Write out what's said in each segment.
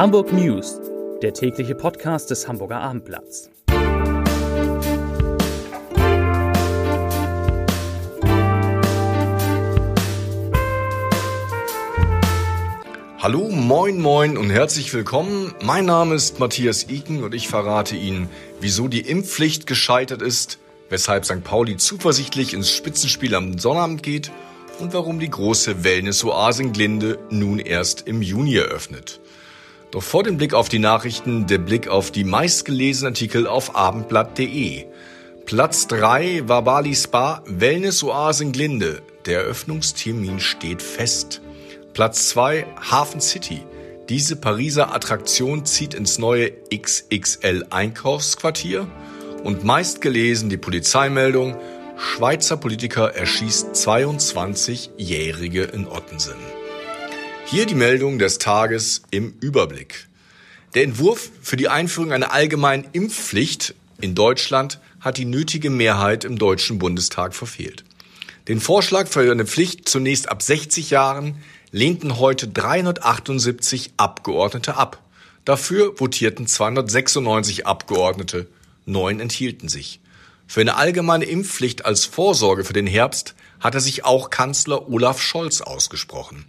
Hamburg News, der tägliche Podcast des Hamburger Abendblatts. Hallo, moin, moin und herzlich willkommen. Mein Name ist Matthias Iken und ich verrate Ihnen, wieso die Impfpflicht gescheitert ist, weshalb St. Pauli zuversichtlich ins Spitzenspiel am Sonnabend geht und warum die große Wellness-Oase in Glinde nun erst im Juni eröffnet. Doch vor dem Blick auf die Nachrichten der Blick auf die meistgelesenen Artikel auf abendblatt.de. Platz 3 war Bali Spa Wellness-Oase in Glinde. Der Eröffnungstermin steht fest. Platz 2 Hafen City. Diese Pariser Attraktion zieht ins neue XXL Einkaufsquartier. Und meistgelesen die Polizeimeldung Schweizer Politiker erschießt 22-Jährige in Ottensen. Hier die Meldung des Tages im Überblick. Der Entwurf für die Einführung einer allgemeinen Impfpflicht in Deutschland hat die nötige Mehrheit im Deutschen Bundestag verfehlt. Den Vorschlag für eine Pflicht zunächst ab 60 Jahren lehnten heute 378 Abgeordnete ab. Dafür votierten 296 Abgeordnete, neun enthielten sich. Für eine allgemeine Impfpflicht als Vorsorge für den Herbst hatte sich auch Kanzler Olaf Scholz ausgesprochen.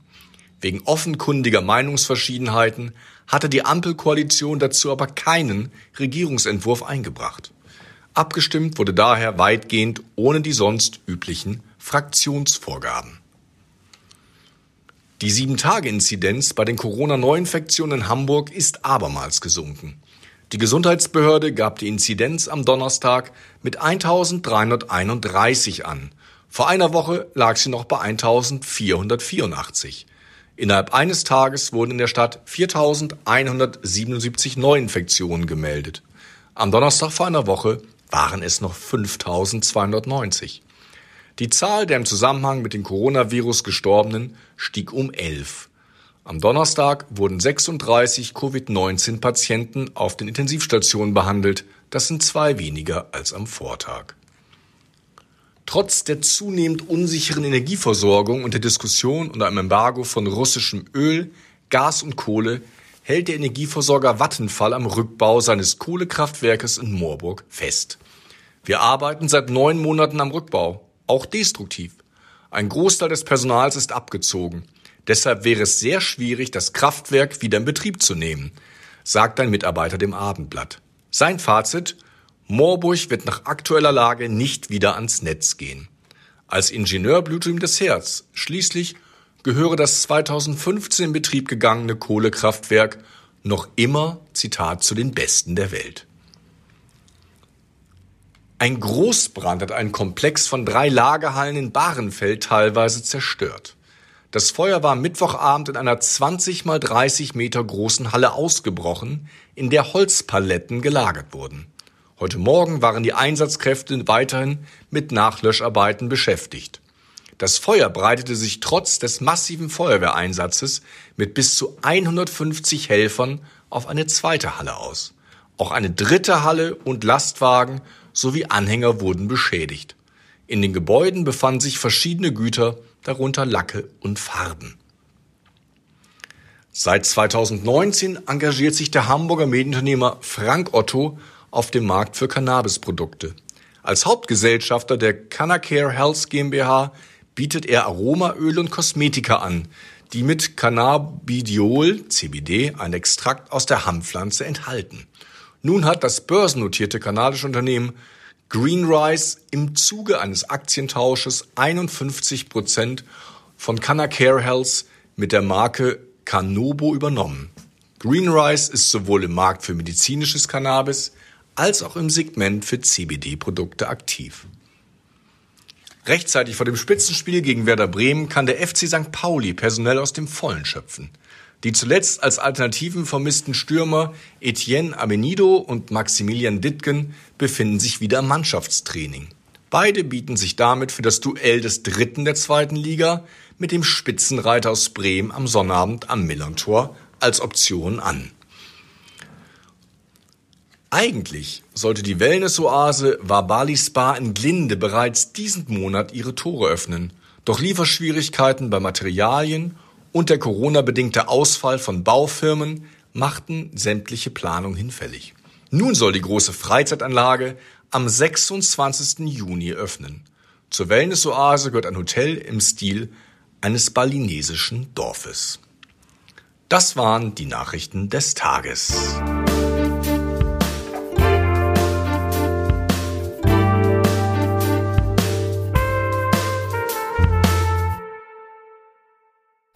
Wegen offenkundiger Meinungsverschiedenheiten hatte die Ampelkoalition dazu aber keinen Regierungsentwurf eingebracht. Abgestimmt wurde daher weitgehend ohne die sonst üblichen Fraktionsvorgaben. Die 7-Tage-Inzidenz bei den Corona-Neuinfektionen in Hamburg ist abermals gesunken. Die Gesundheitsbehörde gab die Inzidenz am Donnerstag mit 1331 an. Vor einer Woche lag sie noch bei 1484. Innerhalb eines Tages wurden in der Stadt 4177 Neuinfektionen gemeldet. Am Donnerstag vor einer Woche waren es noch 5290. Die Zahl der im Zusammenhang mit dem Coronavirus Gestorbenen stieg um 11. Am Donnerstag wurden 36 Covid-19-Patienten auf den Intensivstationen behandelt. Das sind zwei weniger als am Vortag. Trotz der zunehmend unsicheren Energieversorgung und der Diskussion unter einem Embargo von russischem Öl, Gas und Kohle hält der Energieversorger Vattenfall am Rückbau seines Kohlekraftwerkes in Moorburg fest. Wir arbeiten seit neun Monaten am Rückbau, auch destruktiv. Ein Großteil des Personals ist abgezogen. Deshalb wäre es sehr schwierig, das Kraftwerk wieder in Betrieb zu nehmen, sagt ein Mitarbeiter dem Abendblatt. Sein Fazit, Moorburg wird nach aktueller Lage nicht wieder ans Netz gehen. Als Ingenieur blutet ihm das Herz. Schließlich gehöre das 2015 in Betrieb gegangene Kohlekraftwerk noch immer, Zitat, zu den besten der Welt. Ein Großbrand hat einen Komplex von drei Lagerhallen in Bahrenfeld teilweise zerstört. Das Feuer war Mittwochabend in einer 20 mal 30 Meter großen Halle ausgebrochen, in der Holzpaletten gelagert wurden. Heute Morgen waren die Einsatzkräfte weiterhin mit Nachlöscharbeiten beschäftigt. Das Feuer breitete sich trotz des massiven Feuerwehreinsatzes mit bis zu 150 Helfern auf eine zweite Halle aus. Auch eine dritte Halle und Lastwagen sowie Anhänger wurden beschädigt. In den Gebäuden befanden sich verschiedene Güter, darunter Lacke und Farben. Seit 2019 engagiert sich der Hamburger Medienunternehmer Frank Otto auf dem Markt für Cannabisprodukte. Als Hauptgesellschafter der Cannacare Health GmbH bietet er Aromaöle und Kosmetika an, die mit Cannabidiol, CBD, ein Extrakt aus der Hanfpflanze enthalten. Nun hat das börsennotierte kanadische Unternehmen Greenrise im Zuge eines Aktientausches 51 Prozent von Canacare Health mit der Marke Canobo übernommen. Greenrise ist sowohl im Markt für medizinisches Cannabis als auch im Segment für CBD-Produkte aktiv. Rechtzeitig vor dem Spitzenspiel gegen Werder Bremen kann der FC St. Pauli personell aus dem Vollen schöpfen. Die zuletzt als Alternativen vermissten Stürmer Etienne Amenido und Maximilian Dittgen befinden sich wieder im Mannschaftstraining. Beide bieten sich damit für das Duell des Dritten der zweiten Liga mit dem Spitzenreiter aus Bremen am Sonnabend am Millantor als Option an. Eigentlich sollte die Wellness-Oase Wabali Spa in Glinde bereits diesen Monat ihre Tore öffnen. Doch Lieferschwierigkeiten bei Materialien und der Corona-bedingte Ausfall von Baufirmen machten sämtliche Planung hinfällig. Nun soll die große Freizeitanlage am 26. Juni öffnen. Zur Wellnessoase gehört ein Hotel im Stil eines balinesischen Dorfes. Das waren die Nachrichten des Tages.